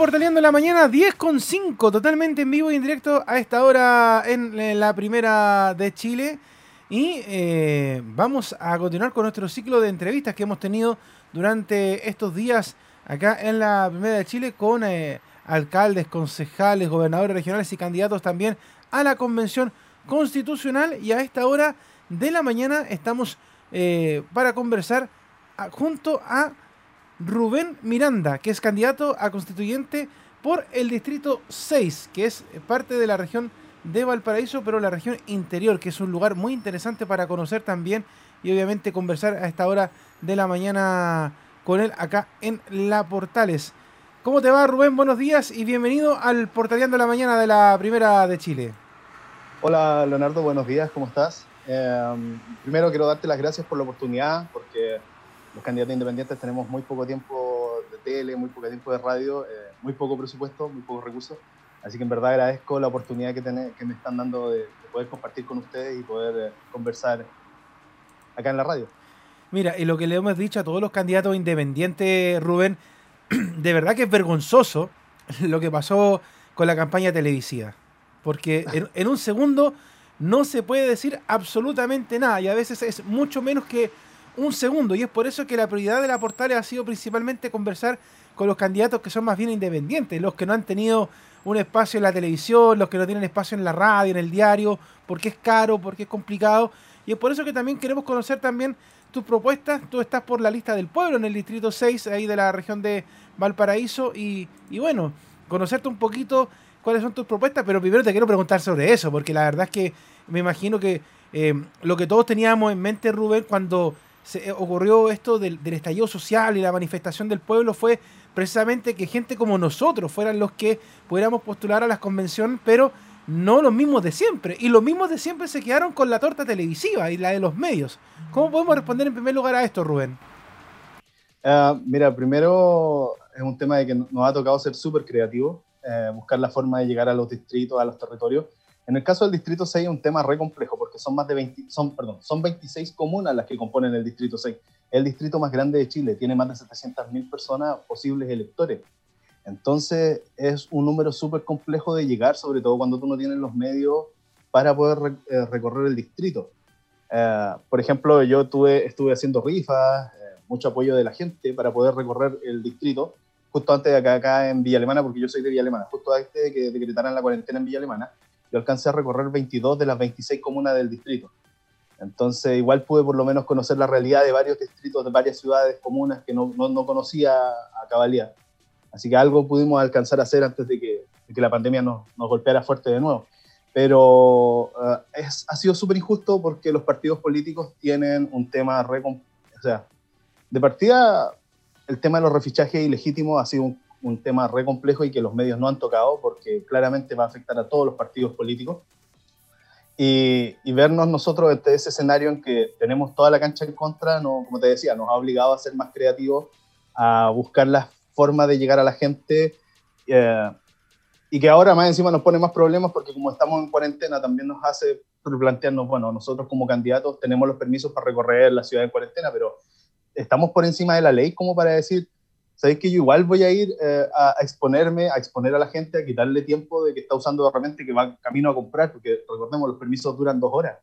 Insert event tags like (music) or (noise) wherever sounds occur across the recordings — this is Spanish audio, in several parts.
Portaleando la mañana, 10 con 5, totalmente en vivo y en directo a esta hora en la primera de Chile. Y eh, vamos a continuar con nuestro ciclo de entrevistas que hemos tenido durante estos días acá en la primera de Chile con eh, alcaldes, concejales, gobernadores regionales y candidatos también a la convención constitucional. Y a esta hora de la mañana estamos eh, para conversar junto a Rubén Miranda, que es candidato a constituyente por el distrito 6, que es parte de la región de Valparaíso, pero la región interior, que es un lugar muy interesante para conocer también y obviamente conversar a esta hora de la mañana con él acá en La Portales. ¿Cómo te va Rubén? Buenos días y bienvenido al Portaleando la Mañana de la Primera de Chile. Hola Leonardo, buenos días, ¿cómo estás? Eh, primero quiero darte las gracias por la oportunidad, porque los candidatos independientes tenemos muy poco tiempo de tele, muy poco tiempo de radio, eh, muy poco presupuesto, muy pocos recursos. Así que en verdad agradezco la oportunidad que, que me están dando de, poder compartir con ustedes y poder eh, conversar acá en la radio. Mira, y lo que le hemos dicho a todos los candidatos independientes, Rubén, (clears throat) de verdad que es vergonzoso lo que pasó con la campaña televisiva. Porque en un segundo no se puede decir absolutamente nada y a veces es mucho menos que un segundo. Y es por eso que la prioridad de la portal ha sido principalmente conversar con los candidatos que son más bien independientes, los que no han tenido un espacio en la televisión, los que no tienen espacio en la radio, en el diario, porque es caro, porque es complicado. Y es por eso que también queremos conocer también tus propuestas. Tú estás por la lista del pueblo en el distrito 6, ahí de la región de Valparaíso. Y, y bueno, conocerte un poquito cuáles son tus propuestas, pero primero te quiero preguntar sobre eso, porque la verdad es que me imagino que eh, lo que todos teníamos en mente, Rubén, cuando se eh, ocurrió esto del, estallido social y la manifestación del pueblo fue precisamente que gente como nosotros fueran los que pudiéramos postular a las convenciones, pero no los mismos de siempre. Y los mismos de siempre se quedaron con la torta televisiva y la de los medios. ¿Cómo podemos responder en primer lugar a esto, Rubén? Ah, mira, primero es un tema de que nos ha tocado ser súper creativos, eh, buscar la forma de llegar a los distritos, a los territorios. En el caso del Distrito 6 es un tema re complejo porque son más de 20, son, perdón, son 26 comunas las que componen el Distrito 6. El distrito más grande de Chile tiene más de 700.000 personas posibles electores. Entonces es un número súper complejo de llegar, sobre todo cuando tú no tienes los medios para poder eh, recorrer el distrito. Eh, por ejemplo, yo tuve, estuve haciendo rifas, eh, mucho apoyo de la gente para poder recorrer el distrito, justo antes de acá, acá en Villa Alemana, porque yo soy de Villa Alemana, justo antes de que decretaran la cuarentena en Villa Alemana, yo alcancé a recorrer 22 de las 26 comunas del distrito. Entonces, igual pude por lo menos conocer la realidad de varios distritos, de varias ciudades, comunas que no, no, conocía a cabalidad. Así que algo pudimos alcanzar a hacer antes de que, que la pandemia nos, nos, golpeara fuerte de nuevo. Pero eh, es, ha sido súper injusto porque los partidos políticos tienen un tema re... O sea, de partida, el tema de los refichajes ilegítimos ha sido un un tema re complejo y que los medios no han tocado porque claramente va a afectar a todos los partidos políticos. Y, vernos nosotros en ese escenario en que tenemos toda la cancha en contra, no, como te decía, nos ha obligado a ser más creativos, a buscar la forma de llegar a la gente eh, y que ahora más encima nos pone más problemas porque como estamos en cuarentena también nos hace replantearnos, bueno, nosotros como candidatos tenemos los permisos para recorrer la ciudad en cuarentena, pero estamos por encima de la ley como para decir, sabéis que yo igual voy a ir eh, a, exponerme, a exponer a la gente, a quitarle tiempo de que está usando herramientas que va camino a comprar, porque recordemos, los permisos duran dos horas.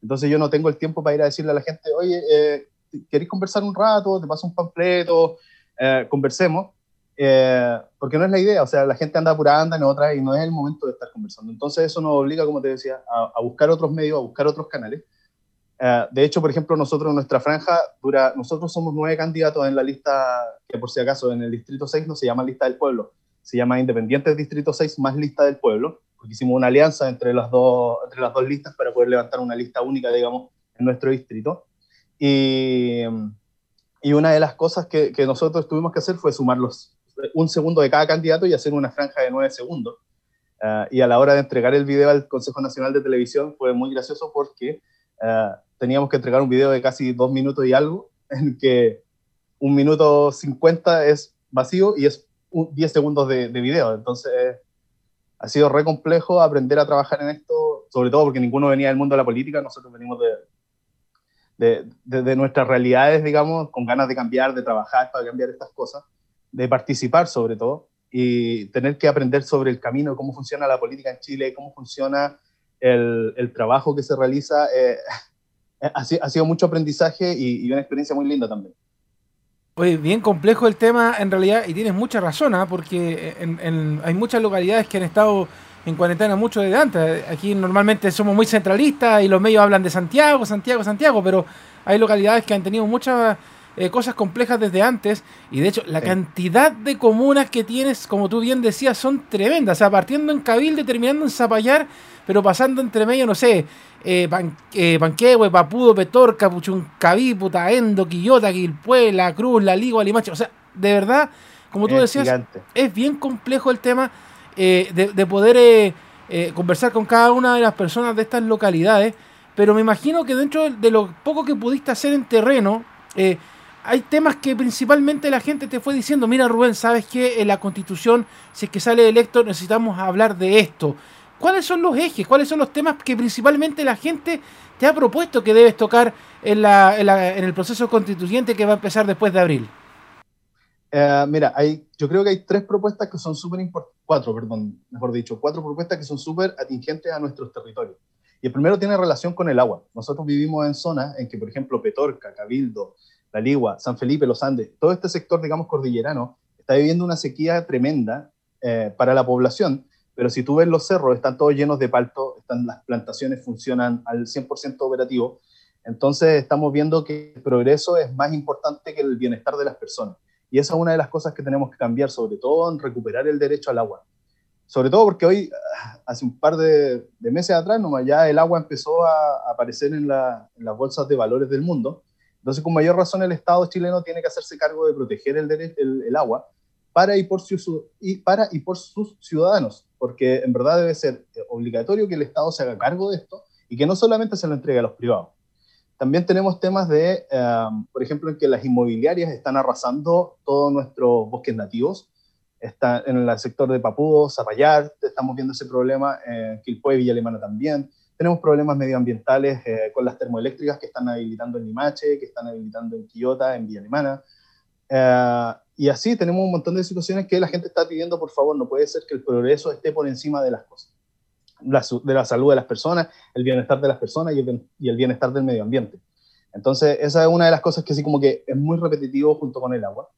Entonces yo no tengo el tiempo para ir a decirle a la gente, oye, eh, ¿queréis conversar un rato? Te paso un panfleto, eh, conversemos. Eh, porque no es la idea, o sea, la gente anda apurada, en otra y no es el momento de estar conversando. Entonces eso nos obliga, como te decía, a, a buscar otros medios, a buscar otros canales. Eh, de hecho, por ejemplo, nosotros, nuestra franja dura, nosotros somos nueve candidatos en la lista, que por si acaso en el Distrito 6 no se llama Lista del Pueblo, se llama Independientes Distrito 6 más Lista del Pueblo, porque hicimos una alianza entre las dos, entre las dos listas para poder levantar una lista única, digamos, en nuestro distrito. Y, y una de las cosas que, que, nosotros tuvimos que hacer fue sumar los, un segundo de cada candidato y hacer una franja de nueve segundos. Uh, y a la hora de entregar el video al Consejo Nacional de Televisión fue muy gracioso porque uh, teníamos que entregar un video de casi dos minutos y algo, (laughs) en que un minuto cincuenta es vacío y es 10 segundos de, de, video. Entonces, ha sido re complejo aprender a trabajar en esto, sobre todo porque ninguno venía del mundo de la política, nosotros venimos de, de, de, nuestras realidades, digamos, con ganas de cambiar, de trabajar para cambiar estas cosas, de participar sobre todo. y tener que aprender sobre el camino, cómo funciona la política en Chile, cómo funciona el, el trabajo que se realiza, eh, (laughs) ha, sido mucho aprendizaje y, una experiencia muy linda también. Oye, bien complejo el tema en realidad y tienes mucha razón, ¿ah? porque hay muchas localidades que han estado en cuarentena mucho desde antes. Aquí normalmente somos muy centralistas y los medios hablan de Santiago, Santiago, Santiago, pero hay localidades que han tenido muchas eh, cosas complejas desde antes y de hecho la cantidad de comunas que tienes, como tú bien decías, son tremendas. O sea, partiendo en Cabildo y terminando en Zapallar, pero pasando entre medio, no sé, eh, Pan, eh, Panquehue, Papudo, Petorca, Puchuncaví, Putaendo, Quillota, Quilpuela, Cruz, La Ligua, Limache. O sea, de verdad, como tú decías, es bien complejo el tema eh, de, poder conversar con cada una de las personas de estas localidades, pero me imagino que dentro de lo poco que pudiste hacer en terreno, hay temas que principalmente la gente te fue diciendo, mira Rubén, sabes que en la constitución, si es que sale electo, necesitamos hablar de esto. ¿Cuáles son los ejes? ¿Cuáles son los temas que principalmente la gente te ha propuesto que debes tocar en, la, en el proceso constituyente que va a empezar después de abril? Eh, mira, hay, yo creo que hay tres propuestas que son súper importantes, cuatro, perdón, mejor dicho, cuatro propuestas que son súper atingentes a nuestros territorios. Y el primero tiene relación con el agua. Nosotros vivimos en zonas en que, por ejemplo, Petorca, Cabildo, La Ligua, San Felipe, Los Andes, todo este sector, digamos, cordillerano, está viviendo una sequía tremenda eh, para la población. Pero si tú ves los cerros, están todos llenos de palto, están, las plantaciones funcionan al 100% operativo. Entonces estamos viendo que el progreso es más importante que el bienestar de las personas. Y esa es una de las cosas que tenemos que cambiar, sobre todo en recuperar el derecho al agua. Sobre todo porque hoy, hace un par de, meses atrás, nomás ya el agua empezó a aparecer en, las bolsas de valores del mundo. Entonces, con mayor razón, el Estado chileno tiene que hacerse cargo de proteger el, el, agua para y, por su, y para y por sus ciudadanos, porque en verdad debe ser obligatorio que el Estado se haga cargo de esto y que no solamente se lo entregue a los privados. También tenemos temas de, em, por ejemplo, en que las inmobiliarias están arrasando todos nuestros bosques nativos. Está en el sector de Papudo, Zapallar, estamos viendo ese problema, en Quilpue, Villa Alemana también. Tenemos problemas medioambientales eh, con las termoeléctricas que están habilitando en Limache, que están habilitando en Quillota, en Villa Alemana. Eh, y así tenemos un montón de situaciones que la gente está pidiendo, por favor, no puede ser que el progreso esté por encima de las cosas de la salud de las personas, el bienestar de las personas y el, bienestar del medio ambiente. Entonces, esa es una de las cosas que sí como que es muy repetitivo junto con el agua.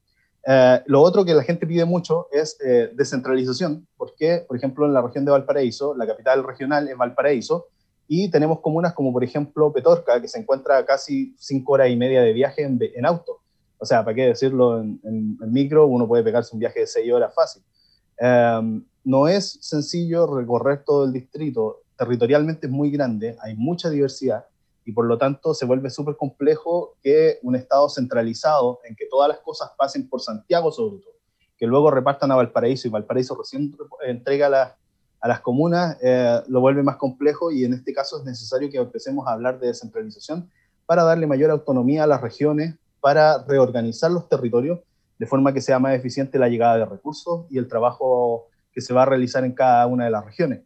Eh, lo otro que la gente pide mucho es eh, descentralización, porque, por ejemplo, en la región de Valparaíso, la capital regional es Valparaíso, y tenemos comunas como, por ejemplo, Petorca, que se encuentra casi cinco horas y media de viaje en, auto. O sea, ¿para qué decirlo en, en, micro? Uno puede pegarse un viaje de seis horas fácil. Eh, no es sencillo recorrer todo el distrito, territorialmente es muy grande, hay mucha diversidad y por lo tanto se vuelve súper complejo que un Estado centralizado en que todas las cosas pasen por Santiago sobre todo, que luego repartan a Valparaíso y Valparaíso recién entrega a las comunas, eh, lo vuelve más complejo y en este caso es necesario que empecemos a hablar de descentralización para darle mayor autonomía a las regiones, para reorganizar los territorios de forma que sea más eficiente la llegada de recursos y el trabajo que se va a realizar en cada una de las regiones.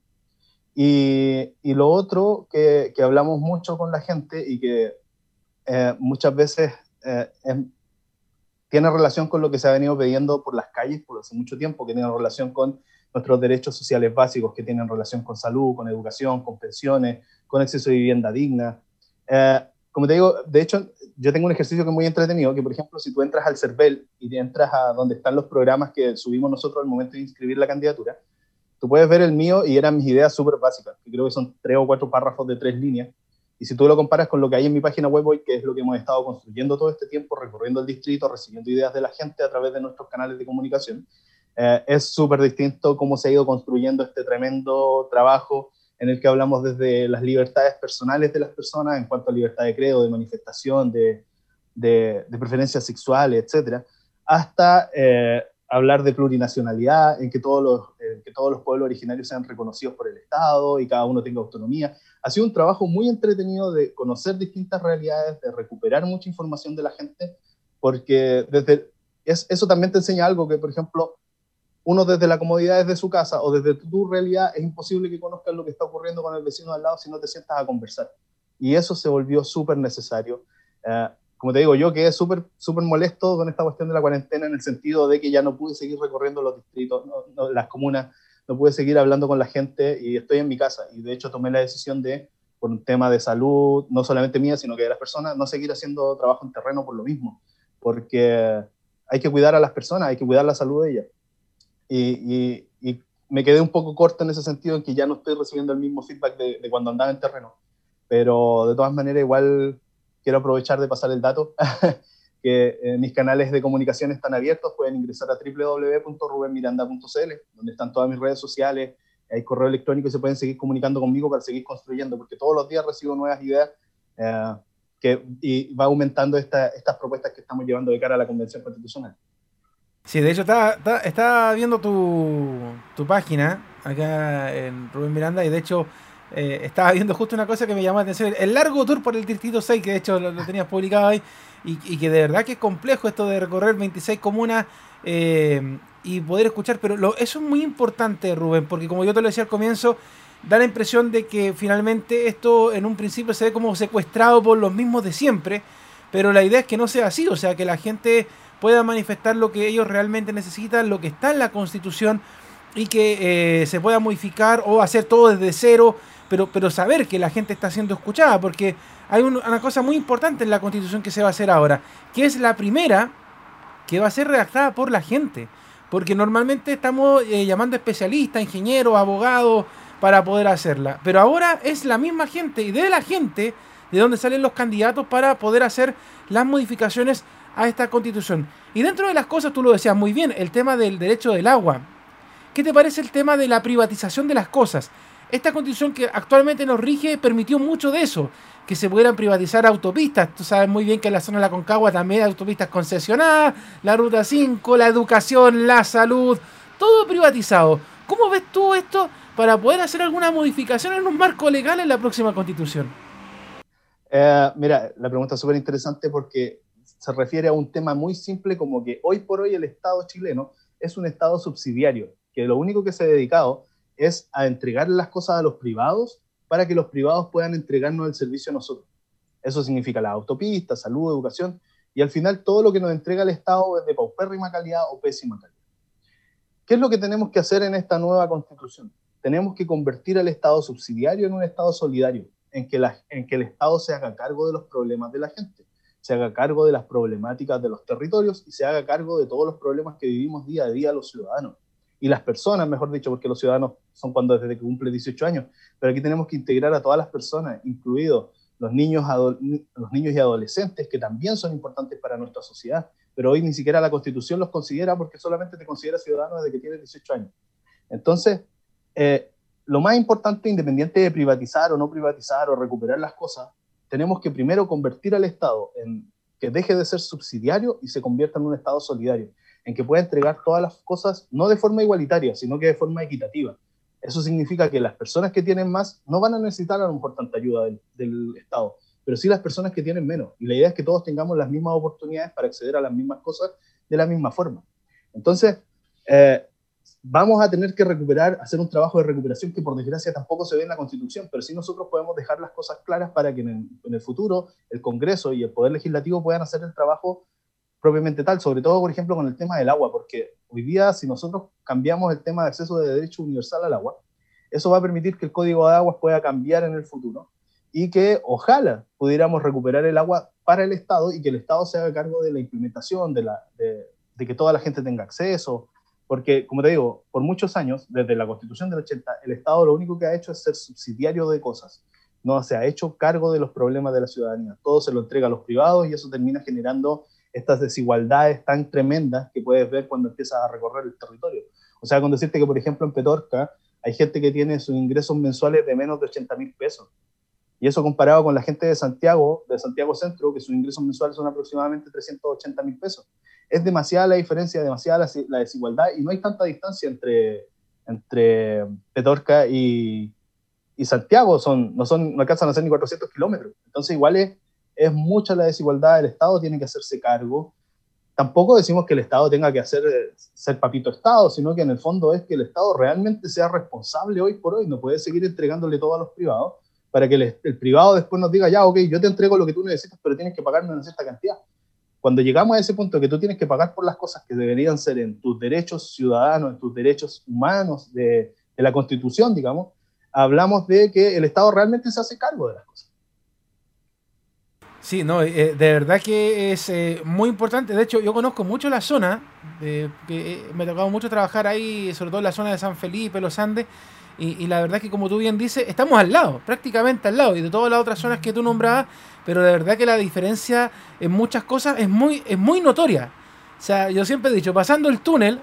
Y, y lo otro que, que, hablamos mucho con la gente y que eh, muchas veces eh, tiene relación con lo que se ha venido pidiendo por las calles por hace mucho tiempo, que tiene relación con nuestros derechos sociales básicos, que tienen relación con salud, con educación, con pensiones, con acceso a vivienda digna. Eh, como te digo, de hecho, yo tengo un ejercicio que es muy entretenido, que por ejemplo, si tú entras al CERVEL y te entras a donde están los programas que subimos nosotros al momento de inscribir la candidatura, tú puedes ver el mío y eran mis ideas súper básicas, que creo que son tres o cuatro párrafos de tres líneas. Y si tú lo comparas con lo que hay en mi página web hoy, que es lo que hemos estado construyendo todo este tiempo, recorriendo el distrito, recibiendo ideas de la gente a través de nuestros canales de comunicación, eh, es súper distinto cómo se ha ido construyendo este tremendo trabajo en el que hablamos desde las libertades personales de las personas en cuanto a libertad de credo, de manifestación, de, de, preferencias sexuales, etcétera, hasta eh, hablar de plurinacionalidad, en que, todos los, que todos los pueblos originarios sean reconocidos por el Estado y cada uno tenga autonomía. Ha sido un trabajo muy entretenido de conocer distintas realidades, de recuperar mucha información de la gente, porque desde, es, eso también te enseña algo que, por ejemplo, uno desde la comodidad de su casa o desde tu realidad es imposible que conozcas lo que está ocurriendo con el vecino al lado si no te sientas a conversar. Y eso se volvió súper necesario. Eh, como te digo, yo quedé súper súper molesto con esta cuestión de la cuarentena en el sentido de que ya no pude seguir recorriendo los distritos, las comunas, no pude seguir hablando con la gente y estoy en mi casa. Y de hecho tomé la decisión de, por un tema de salud, no solamente mía, sino que de las personas, no seguir haciendo trabajo en terreno por lo mismo, porque hay que cuidar a las personas, hay que cuidar la salud de ellas. Y, y, me quedé un poco corto en ese sentido, en que ya no estoy recibiendo el mismo feedback de, de cuando andaba en terreno. Pero de todas maneras, igual quiero aprovechar de pasar el dato, (laughs) que eh, mis canales de comunicación están abiertos, pueden ingresar a www.rubenmiranda.cl, donde están todas mis redes sociales, hay correo electrónico y se pueden seguir comunicando conmigo para seguir construyendo, porque todos los días recibo nuevas ideas eh, que, y va aumentando estas propuestas que estamos llevando de cara a la Convención Constitucional. Sí, de hecho estaba, estaba viendo tu, tu, página acá en Rubén Miranda y de hecho eh, estaba viendo justo una cosa que me llamó la atención, el largo tour por el Distrito 6, que de hecho lo, tenías publicado ahí, y, que de verdad que es complejo esto de recorrer 26 comunas eh, y poder escuchar, pero eso es muy importante, Rubén, porque como yo te lo decía al comienzo, da la impresión de que finalmente esto en un principio se ve como secuestrado por los mismos de siempre, pero la idea es que no sea así, o sea, que la gente pueda manifestar lo que ellos realmente necesitan, lo que está en la Constitución y que eh, se pueda modificar o hacer todo desde cero pero, pero saber que la gente está siendo escuchada, porque hay una cosa muy importante en la constitución que se va a hacer ahora, que es la primera que va a ser redactada por la gente, porque normalmente estamos eh, llamando especialistas, ingenieros, abogados, para poder hacerla, pero ahora es la misma gente y de la gente de donde salen los candidatos para poder hacer las modificaciones a esta constitución. Y dentro de las cosas, tú lo decías muy bien, el tema del derecho del agua. ¿Qué te parece el tema de la privatización de las cosas? esta constitución que actualmente nos rige permitió mucho de eso, que se pudieran privatizar autopistas. Tú sabes muy bien que en la zona de la Concagua también hay autopistas concesionadas, la Ruta 5, la educación, la salud, todo privatizado. ¿Cómo ves tú esto para poder hacer alguna modificación en un marco legal en la próxima constitución? Eh, mira, la pregunta es súper interesante porque se refiere a un tema muy simple como que hoy por hoy el Estado chileno es un Estado subsidiario, que lo único que se ha dedicado es a entregarle las cosas a los privados para que los privados puedan entregarnos el servicio a nosotros. Eso significa la autopista, salud, educación, y al final todo lo que nos entrega el Estado es de paupérrima calidad o pésima calidad. ¿Qué es lo que tenemos que hacer en esta nueva constitución? Tenemos que convertir al Estado subsidiario en un Estado solidario, en en que el Estado se haga cargo de los problemas de la gente, se haga cargo de las problemáticas de los territorios y se haga cargo de todos los problemas que vivimos día a día los ciudadanos. Y las personas, mejor dicho, porque los ciudadanos son cuando desde que cumple 18 años, pero aquí tenemos que integrar a todas las personas, incluidos los niños, los niños y adolescentes, que también son importantes para nuestra sociedad, pero hoy ni siquiera la Constitución los considera porque solamente te considera ciudadano desde que tienes 18 años. Entonces, eh, lo más importante, independiente de privatizar o no privatizar o recuperar las cosas, tenemos que primero convertir al Estado en que deje de ser subsidiario y se convierta en un Estado solidario en que pueda entregar todas las cosas no de forma igualitaria, sino que de forma equitativa. Eso significa que las personas que tienen más no van a necesitar a lo mejor tanta ayuda del, Estado, pero sí las personas que tienen menos. Y la idea es que todos tengamos las mismas oportunidades para acceder a las mismas cosas de la misma forma. Entonces, eh, vamos a tener que recuperar, hacer un trabajo de recuperación que por desgracia tampoco se ve en la Constitución, pero sí nosotros podemos dejar las cosas claras para que en el futuro el Congreso y el Poder Legislativo puedan hacer el trabajo propiamente tal, sobre todo, por ejemplo, con el tema del agua, porque hoy día si nosotros cambiamos el tema de acceso de derecho universal al agua, eso va a permitir que el código de aguas pueda cambiar en el futuro y que ojalá pudiéramos recuperar el agua para el Estado y que el Estado se haga cargo de la implementación, de, la, de, que toda la gente tenga acceso, porque, como te digo, por muchos años, desde la Constitución del 80, el Estado lo único que ha hecho es ser subsidiario de cosas, no se ha hecho cargo de los problemas de la ciudadanía, todo se lo entrega a los privados y eso termina generando estas desigualdades tan tremendas que puedes ver cuando empiezas a recorrer el territorio. O sea, con decirte que, por ejemplo, en Petorca hay gente que tiene sus ingresos mensuales de menos de 80 mil pesos. Y eso comparado con la gente de Santiago, de Santiago Centro, que sus ingresos mensuales son aproximadamente 380 mil pesos. Es demasiada la diferencia, demasiada la, desigualdad y no hay tanta distancia entre, entre Petorca y, y Santiago. Son, no, son, no alcanzan a ser ni 400 kilómetros. Entonces igual es, mucha la desigualdad, el Estado tiene que hacerse cargo. Tampoco decimos que el Estado tenga que hacer ser papito Estado, sino que en el fondo es que el Estado realmente sea responsable hoy por hoy, no puede seguir entregándole todo a los privados, para que el, privado después nos diga, ya, ok, yo te entrego lo que tú necesitas, pero tienes que pagarme una cierta cantidad. Cuando llegamos a ese punto que tú tienes que pagar por las cosas que deberían ser en tus derechos ciudadanos, en tus derechos humanos de, de la Constitución, digamos, hablamos de que el Estado realmente se hace cargo de las cosas. Sí, no, eh, de verdad que es eh, muy importante. De hecho, yo conozco mucho la zona, que, eh, me ha tocado mucho trabajar ahí, sobre todo en la zona de San Felipe, Los Andes, y, la verdad que como tú bien dices, estamos al lado, prácticamente al lado, y de todas las otras zonas que tú nombrabas, pero de verdad que la diferencia en muchas cosas es muy, es muy notoria. O sea, yo siempre he dicho, pasando el túnel,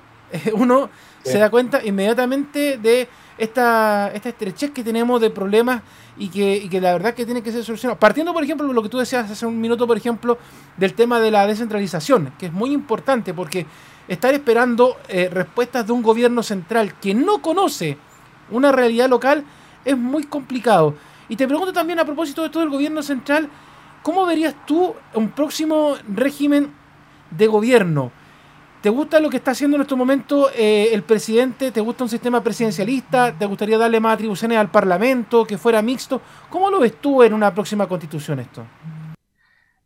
uno se da cuenta inmediatamente de esta, esta estrechez que tenemos de problemas y que, la verdad que tiene que ser solucionado. Partiendo, por ejemplo, de lo que tú decías hace un minuto, por ejemplo, del tema de la descentralización, que es muy importante porque estar esperando eh, respuestas de un gobierno central que no conoce una realidad local es muy complicado. Y te pregunto también a propósito de todo el gobierno central, ¿cómo verías tú un próximo régimen de gobierno? ¿Te gusta lo que está haciendo en estos momentos eh, el presidente? ¿Te gusta un sistema presidencialista? ¿Te gustaría darle más atribuciones al Parlamento, que fuera mixto? ¿Cómo lo ves tú en una próxima constitución esto?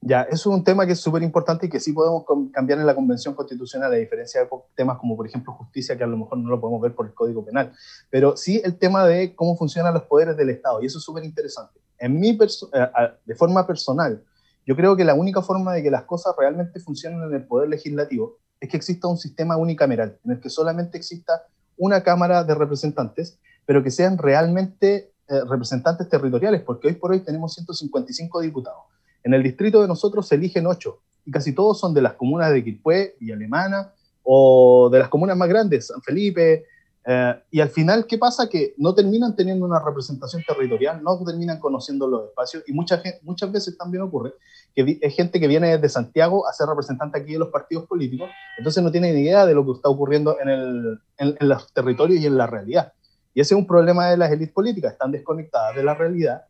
Ya, eso es un tema que es súper importante y que sí podemos cambiar en la Convención Constitucional, a diferencia de temas como, por ejemplo, justicia, que a lo mejor no lo podemos ver por el Código Penal. Pero sí el tema de cómo funcionan los poderes del Estado, y eso es súper interesante. En mi eh, de forma personal, yo creo que la única forma de que las cosas realmente funcionen en el Poder Legislativo es que exista un sistema unicameral, en el que solamente exista una Cámara de Representantes, pero que sean realmente eh, representantes territoriales, porque hoy por hoy tenemos 155 diputados. En el distrito de nosotros se eligen 8, y casi todos son de las comunas de Quilpué y Alemana, o de las comunas más grandes, San Felipe, eh, y al final, ¿qué pasa? Que no terminan teniendo una representación territorial, no terminan conociendo los espacios y muchas, muchas veces también ocurre que es gente que viene desde Santiago a ser representante aquí de los partidos políticos, entonces no tiene ni idea de lo que está ocurriendo en, el, en, los territorios y en la realidad. Y ese es un problema de las élites políticas, están desconectadas de la realidad.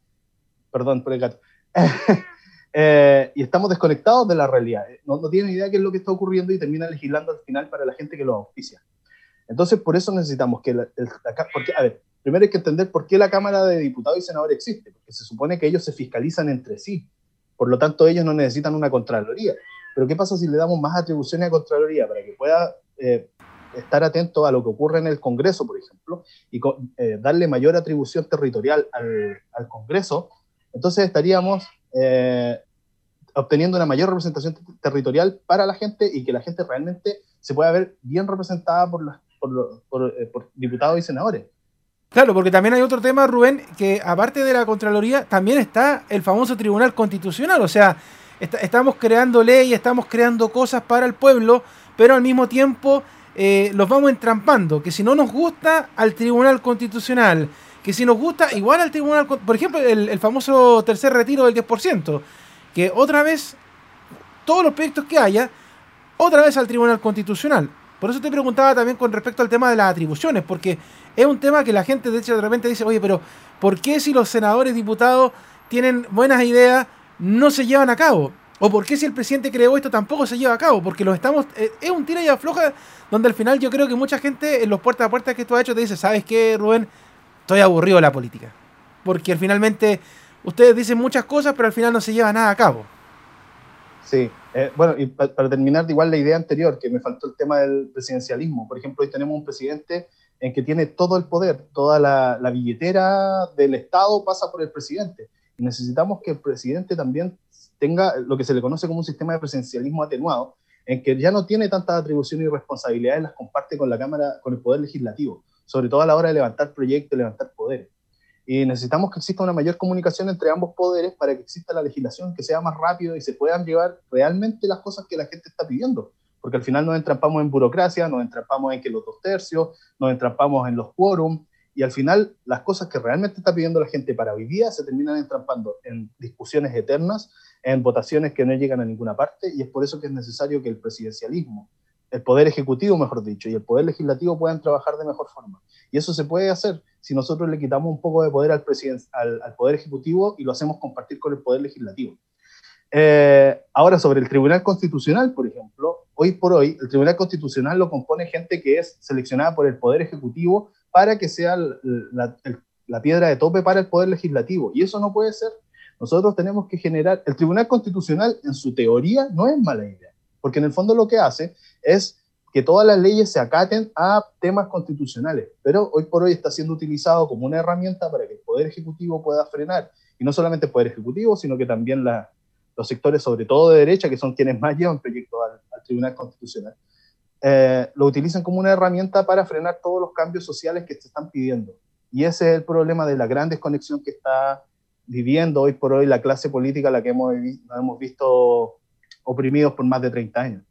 Perdón por el gato. (laughs) Eh, y estamos desconectados de la realidad. No, no tienen idea de qué es lo que está ocurriendo y terminan legislando al final para la gente que lo auspicia. Entonces, por eso necesitamos que la, a ver, primero hay que entender por qué la Cámara de Diputados y Senadores existe, porque se supone que ellos se fiscalizan entre sí, por lo tanto ellos no necesitan una Contraloría. Pero ¿qué pasa si le damos más atribuciones a Contraloría para que pueda eh, estar atento a lo que ocurre en el Congreso, por ejemplo, y eh, darle mayor atribución territorial al, al Congreso? Entonces estaríamos eh, obteniendo una mayor representación territorial para la gente y que la gente realmente se pueda ver bien representada por las eh, por, diputados y senadores. Claro, porque también hay otro tema, Rubén, que aparte de la Contraloría, también está el famoso Tribunal Constitucional. O sea, estamos creando leyes, estamos creando cosas para el pueblo, pero al mismo tiempo eh, los vamos entrampando. Que si no nos gusta, al Tribunal Constitucional. Que si nos gusta, igual al Tribunal... Por ejemplo, el famoso tercer retiro del 10%. Que otra vez, todos los proyectos que haya, otra vez al Tribunal Constitucional. Por eso te preguntaba también con respecto al tema de las atribuciones, porque es un tema que la gente de hecho de repente dice, oye, pero ¿por qué si los senadores, diputados tienen buenas ideas, no se llevan a cabo? ¿O por qué si el presidente creó esto tampoco se lleva a cabo? Porque los estamos. Eh, es un tira y afloja donde al final yo creo que mucha gente en los puertas a puertas que tú has hecho te dice, ¿sabes qué, Rubén? Estoy aburrido de la política. Porque finalmente ustedes dicen muchas cosas, pero al final no se lleva nada a cabo. Sí, eh, bueno, y para terminar, igual la idea anterior, que me faltó el tema del presidencialismo. Por ejemplo, hoy tenemos un presidente en que tiene todo el poder, toda la, billetera del Estado pasa por el presidente. Y necesitamos que el presidente también tenga lo que se le conoce como un sistema de presidencialismo atenuado, en que ya no tiene tantas atribuciones y responsabilidades, las comparte con la Cámara, con el Poder Legislativo, sobre todo a la hora de levantar proyectos, levantar poderes. Y necesitamos que exista una mayor comunicación entre ambos poderes para que exista la legislación, que sea más rápido y se puedan llevar realmente las cosas que la gente está pidiendo. Porque al final nos entrampamos en burocracia, nos entrampamos en que los dos tercios, nos entrampamos en los quórum, y al final las cosas que realmente está pidiendo la gente para hoy día se terminan entrampando en discusiones eternas, en votaciones que no llegan a ninguna parte, y es por eso que es necesario que el presidencialismo el Poder Ejecutivo, mejor dicho, y el Poder Legislativo puedan trabajar de mejor forma. Y eso se puede hacer si nosotros le quitamos un poco de poder al, al, Poder Ejecutivo y lo hacemos compartir con el Poder Legislativo. Eh, ahora, sobre el Tribunal Constitucional, por ejemplo, hoy por hoy, el Tribunal Constitucional lo compone gente que es seleccionada por el Poder Ejecutivo para que sea la piedra de tope para el poder legislativo. Y eso no puede ser. Nosotros tenemos que generar, el Tribunal Constitucional en su teoría no es mala idea, porque en el fondo lo que hace es que todas las leyes se acaten a temas constitucionales, pero hoy por hoy está siendo utilizado como una herramienta para que el Poder Ejecutivo pueda frenar, y no solamente el Poder Ejecutivo, sino que también los sectores, sobre todo de derecha, que son quienes más llevan proyectos al, Tribunal Constitucional, eh, lo utilizan como una herramienta para frenar todos los cambios sociales que se están pidiendo. Y ese es el problema de la gran desconexión que está viviendo hoy por hoy la clase política la que hemos, hemos visto oprimidos por más de 30 años.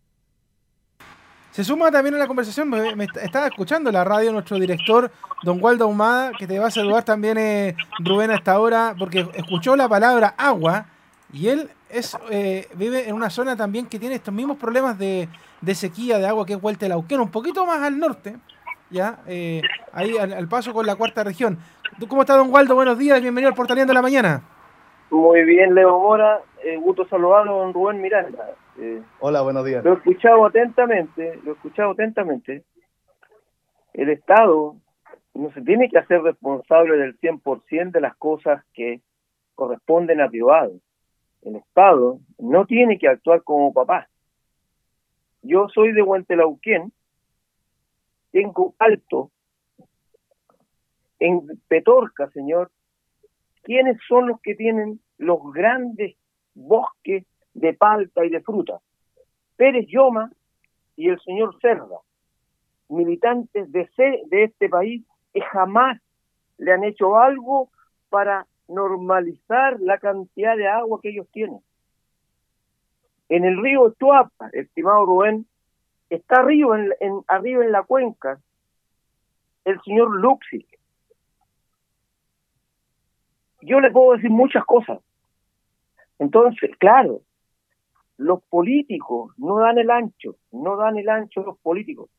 Se suma también a la conversación, me, estaba escuchando la radio nuestro director, don Waldo Humada, que te va a saludar también eh, Rubén hasta ahora, porque escuchó la palabra agua y él es eh, vive en una zona también que tiene estos mismos problemas de, sequía de agua que es Huelta Lauquén, un poquito más al norte, ya eh, ahí al, paso con la cuarta región. ¿Cómo está, don Waldo? Buenos días, bienvenido al Portaleando de la Mañana. Muy bien, Leo Mora. Eh, gusto saludarlo, don Rubén Miranda. Eh, Hola, buenos días. Lo he escuchado atentamente, lo he escuchado atentamente. El Estado no se tiene que hacer responsable del 100% de las cosas que corresponden a privados. El Estado no tiene que actuar como papá. Yo soy de Huentelauquén, tengo alto en Petorca, señor, ¿quiénes son los que tienen los grandes bosques de palta y de fruta? Pérez Yoma y el señor Cerda, militantes de, de este país que jamás le han hecho algo para normalizar la cantidad de agua que ellos tienen. En el río Tuapa, estimado Rubén, está arriba en, en, arriba en la cuenca el señor Luxi, yo le puedo decir muchas cosas. Entonces, claro, los políticos no dan el ancho, no dan el ancho los políticos.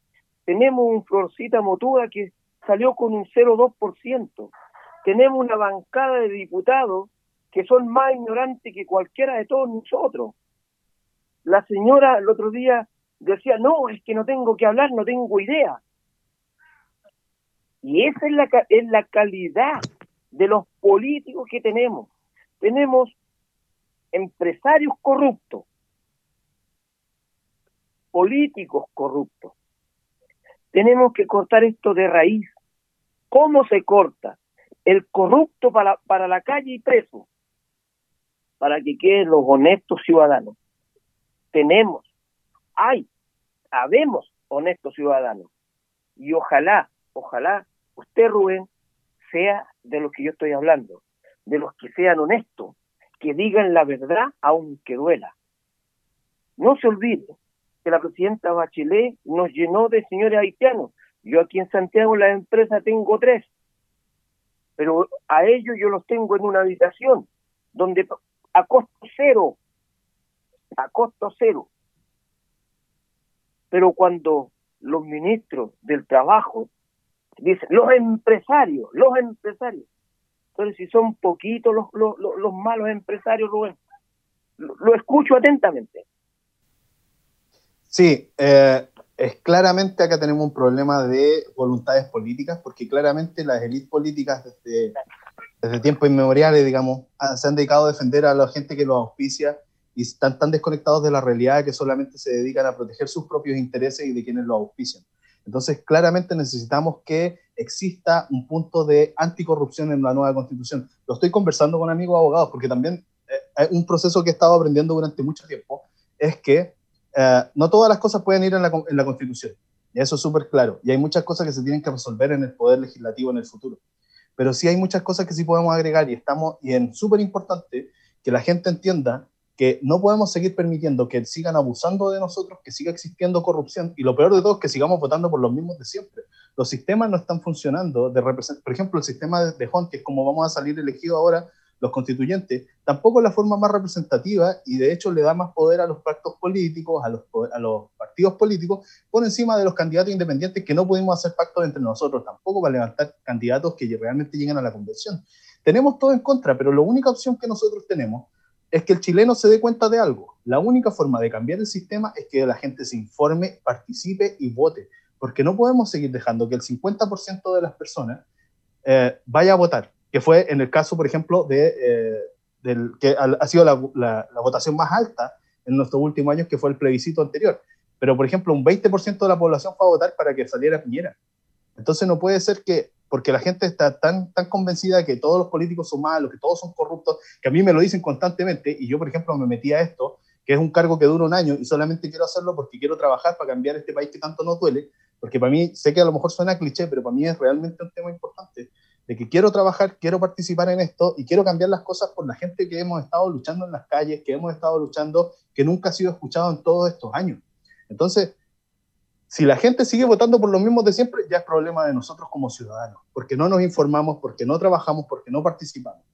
Tenemos un Florcita Motuda que salió con un 0,2%. Tenemos una bancada de diputados que son más ignorantes que cualquiera de todos nosotros. La señora el otro día decía, no, es que no tengo que hablar, no tengo idea. Y esa es la, es la calidad de los políticos que tenemos. Tenemos empresarios corruptos, políticos corruptos. Tenemos que cortar esto de raíz. ¿Cómo se corta? El corrupto para, para la calle y preso, para que queden los honestos ciudadanos. Tenemos, hay, habemos honestos ciudadanos. Y ojalá, ojalá, usted, Rubén, sea de lo que yo estoy hablando, de los que sean honestos, que digan la verdad aunque duela. No se olvide que la presidenta Bachelet nos llenó de señores haitianos. Yo aquí en Santiago la empresa tengo tres, pero a ellos yo los tengo en una habitación donde a costo cero, a costo cero. Pero cuando los ministros del trabajo Dice, los empresarios, los empresarios. Entonces, si son poquitos los, los, los malos empresarios, Rubén, lo, escucho atentamente. Sí, eh, es claramente acá tenemos un problema de voluntades políticas, porque claramente las élites políticas desde, desde tiempos inmemoriales, digamos, se han dedicado a defender a la gente que los auspicia y están tan desconectados de la realidad que solamente se dedican a proteger sus propios intereses y de quienes los auspician. Entonces, claramente necesitamos que exista un punto de anticorrupción en la nueva constitución. Lo estoy conversando con amigos abogados porque también eh, un proceso que he estado aprendiendo durante mucho tiempo es que eh, no todas las cosas pueden ir en la, en la constitución. Y eso es súper claro. Y hay muchas cosas que se tienen que resolver en el poder legislativo en el futuro. Pero sí hay muchas cosas que sí podemos agregar y estamos, y es súper importante que la gente entienda que no podemos seguir permitiendo que sigan abusando de nosotros, que siga existiendo corrupción y lo peor de todo es que sigamos votando por los mismos de siempre. Los sistemas no están funcionando. De por ejemplo, el sistema de, de que es como vamos a salir elegidos ahora los constituyentes, tampoco es la forma más representativa y de hecho le da más poder a los pactos políticos, a los, a los partidos políticos, por encima de los candidatos independientes que no pudimos hacer pactos entre nosotros tampoco para levantar candidatos que realmente lleguen a la convención. Tenemos todo en contra, pero la única opción que nosotros tenemos es que el chileno se dé cuenta de algo. La única forma de cambiar el sistema es que la gente se informe, participe y vote, porque no podemos seguir dejando que el 50% de las personas eh, vaya a votar, que fue en el caso, por ejemplo, de, eh, del, que ha, sido la, votación más alta en nuestros últimos años, que fue el plebiscito anterior. Pero, por ejemplo, un 20% de la población fue a votar para que saliera Piñera. Entonces no puede ser que, porque la gente está tan, tan convencida que todos los políticos son malos, que todos son corruptos, que a mí me lo dicen constantemente, y yo, por ejemplo, me metí a esto, que es un cargo que dura un año y solamente quiero hacerlo porque quiero trabajar para cambiar este país que tanto nos duele, porque para mí, sé que a lo mejor suena cliché, pero para mí es realmente un tema importante, de que quiero trabajar, quiero participar en esto y quiero cambiar las cosas por la gente que hemos estado luchando en las calles, que hemos estado luchando, que nunca ha sido escuchado en todos estos años. Entonces, si la gente sigue votando por los mismos de siempre, ya es problema de nosotros como ciudadanos, porque no nos informamos, porque no trabajamos, porque no participamos,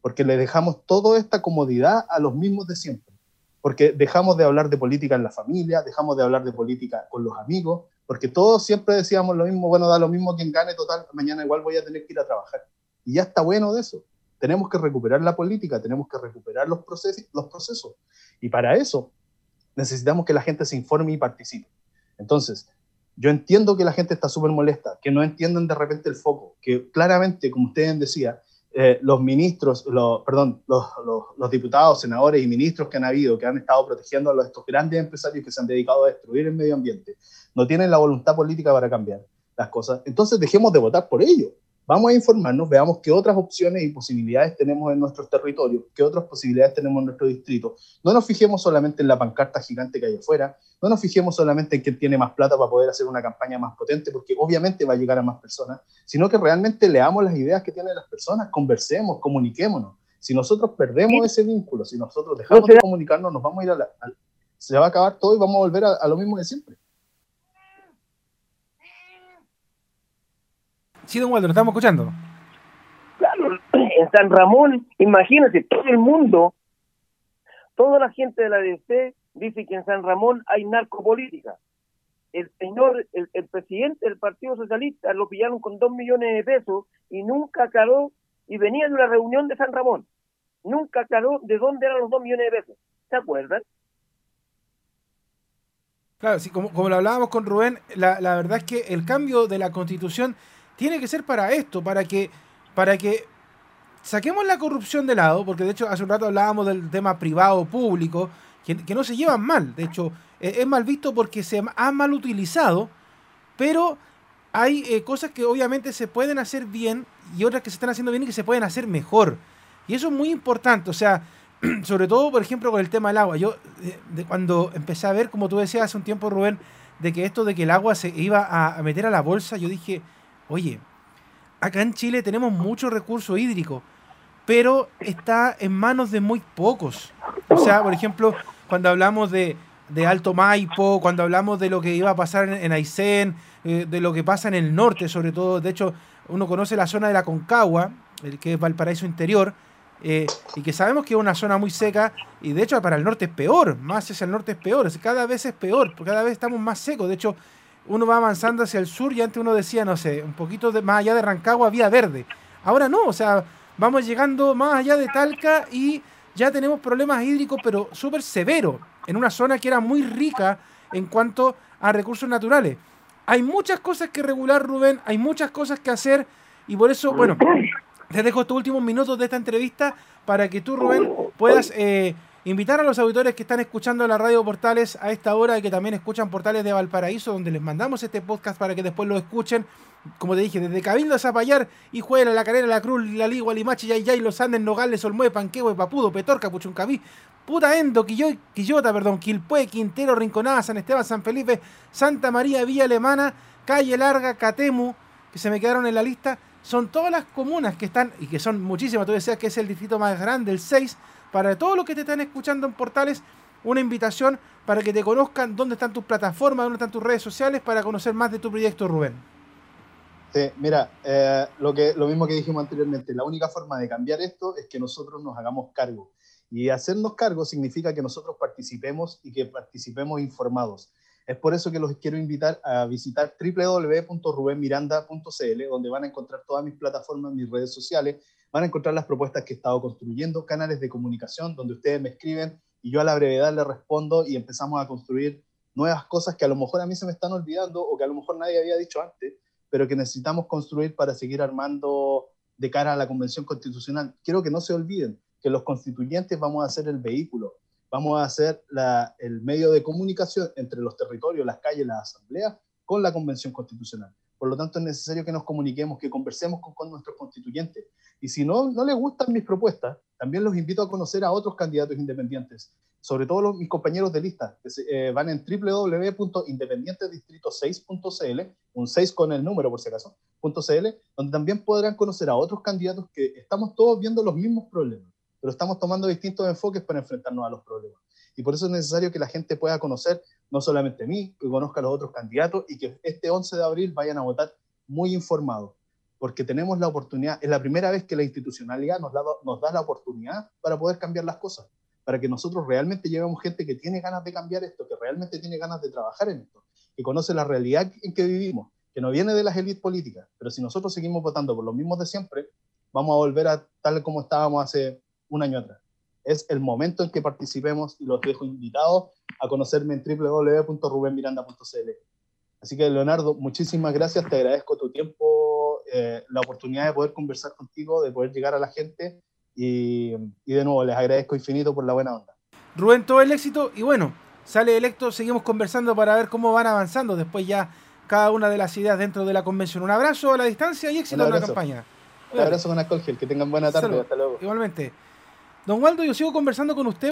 porque le dejamos toda esta comodidad a los mismos de siempre, porque dejamos de hablar de política en la familia, dejamos de hablar de política con los amigos, porque todos siempre decíamos lo mismo, bueno, da lo mismo quien gane, total, mañana igual voy a tener que ir a trabajar. Y ya está bueno de eso. Tenemos que recuperar la política, tenemos que recuperar los procesos, los procesos. Y para eso necesitamos que la gente se informe y participe. Entonces, yo entiendo que la gente está súper molesta, que no entienden de repente el foco, que claramente, como ustedes decían, eh, los ministros, los, perdón, los, diputados, senadores y ministros que han habido, que han estado protegiendo a estos grandes empresarios que se han dedicado a destruir el medio ambiente, no tienen la voluntad política para cambiar las cosas. Entonces dejemos de votar por ellos. Vamos a informarnos, veamos qué otras opciones y posibilidades tenemos en nuestros territorios, qué otras posibilidades tenemos en nuestro distrito. No nos fijemos solamente en la pancarta gigante que hay afuera, no nos fijemos solamente en quién tiene más plata para poder hacer una campaña más potente, porque obviamente va a llegar a más personas, sino que realmente leamos las ideas que tienen las personas, conversemos, comuniquémonos. Si nosotros perdemos ese vínculo, si nosotros dejamos de comunicarnos, nos vamos a ir a la, se va a acabar todo y vamos a volver a lo mismo de siempre. Sí, don Waldo, lo estamos escuchando. Claro, (clears throat) en San Ramón, imagínate, todo el mundo, toda la gente de la DC dice que en San Ramón hay narcopolítica. El señor, el, presidente del Partido Socialista lo pillaron con dos millones de pesos y nunca aclaró, y venía de una reunión de San Ramón, nunca aclaró de dónde eran los dos millones de pesos. ¿Se acuerdan? Claro, sí, como, como lo hablábamos con Rubén, la, la verdad es que el cambio de la constitución tiene que ser para esto, para que, para que saquemos la corrupción de lado, porque de hecho hace un rato hablábamos del tema privado-público, que, no se llevan mal, de hecho e, es mal visto porque se ha mal utilizado, pero hay eh, cosas que obviamente se pueden hacer bien y otras que se están haciendo bien y que se pueden hacer mejor. Y eso es muy importante, o sea, (clears throat) sobre todo, por ejemplo, con el tema del agua. Yo, de, cuando empecé a ver, como tú decías hace un tiempo, Rubén, de que esto de que el agua se iba a meter a la bolsa, yo dije, Oye, acá en Chile tenemos mucho recurso hídrico, pero está en manos de muy pocos. O sea, por ejemplo, cuando hablamos de, Alto Maipo, cuando hablamos de lo que iba a pasar en, Aysén, eh, de lo que pasa en el norte, sobre todo, de hecho, uno conoce la zona de la Concagua, el que es Valparaíso Interior, eh, y que sabemos que es una zona muy seca, y de hecho para el norte es peor, más hacia el norte es peor, cada vez es peor, cada vez estamos más secos. De hecho, uno va avanzando hacia el sur y antes uno decía, no sé, un poquito de, más allá de Rancagua había verde. Ahora no, o sea, vamos llegando más allá de Talca y ya tenemos problemas hídricos, pero súper severos, en una zona que era muy rica en cuanto a recursos naturales. Hay muchas cosas que regular, Rubén, hay muchas cosas que hacer y por eso, bueno, te dejo estos últimos minutos de esta entrevista para que tú, Rubén, puedas... Eh, Invitar a los auditores que están escuchando la radio Portales a esta hora y que también escuchan Portales de Valparaíso, donde les mandamos este podcast para que después lo escuchen. Como te dije, desde Cabildo, Zapallar, Hijuela, La Carrera, La Cruz, La Ligua, Limachi, Yay, Los Andes, Nogales, Olmué, Panquehue, Papudo, Petorca, Puchuncaví, Puta Endo, Quillota, perdón, Quilpue, Quintero, Rinconada, San Esteban, San Felipe, Santa María, Villa Alemana, Calle Larga, Catemu, que se me quedaron en la lista. Son todas las comunas que están, y que son muchísimas, tú decías que es el distrito más grande, el 6, para todos los que te están escuchando en portales, una invitación para que te conozcan dónde están tus plataformas, dónde están tus redes sociales, para conocer más de tu proyecto, Rubén. Sí, mira, eh, lo, que, lo mismo que dijimos anteriormente, la única forma de cambiar esto es que nosotros nos hagamos cargo. Y hacernos cargo significa que nosotros participemos y que participemos informados. Es por eso que los quiero invitar a visitar www.rubenmiranda.cl, donde van a encontrar todas mis plataformas, mis redes sociales, van a encontrar las propuestas que he estado construyendo, canales de comunicación donde ustedes me escriben y yo a la brevedad les respondo y empezamos a construir nuevas cosas que a lo mejor a mí se me están olvidando o que a lo mejor nadie había dicho antes, pero que necesitamos construir para seguir armando de cara a la Convención Constitucional. Quiero que no se olviden que los constituyentes vamos a ser el vehículo, vamos a ser el medio de comunicación entre los territorios, las calles, las asambleas, con la Convención Constitucional. Por lo tanto, es necesario que nos comuniquemos, que conversemos con, nuestros constituyentes. Y si no, no les gustan mis propuestas, también los invito a conocer a otros candidatos independientes, sobre todo los, mis compañeros de lista, que eh, van en www.independientesdistrito6.cl, un 6 con el número por si acaso, .cl, donde también podrán conocer a otros candidatos que estamos todos viendo los mismos problemas, pero estamos tomando distintos enfoques para enfrentarnos a los problemas. Y por eso es necesario que la gente pueda conocer no solamente a mí, que conozca a los otros candidatos y que este 11 de abril vayan a votar muy informados, porque tenemos la oportunidad, es la primera vez que la institucionalidad nos da, nos da la oportunidad para poder cambiar las cosas, para que nosotros realmente llevemos gente que tiene ganas de cambiar esto, que realmente tiene ganas de trabajar en esto, que conoce la realidad en que vivimos, que no viene de las élites políticas, pero si nosotros seguimos votando por los mismos de siempre, vamos a volver a tal como estábamos hace un año atrás es el momento en que participemos y los dejo invitados a conocerme en www.rubenmiranda.cl. Así que, Leonardo, muchísimas gracias, te agradezco tu tiempo, eh, la oportunidad de poder conversar contigo, de poder llegar a la gente y, y de nuevo les agradezco infinito por la buena onda. Rubén, todo el éxito y bueno, sale electo, seguimos conversando para ver cómo van avanzando después ya cada una de las ideas dentro de la convención. Un abrazo a la distancia y éxito en la campaña. Un abrazo con Alcohol, que tengan buena tarde, hasta luego. Igualmente. Don Waldo, yo sigo conversando con usted.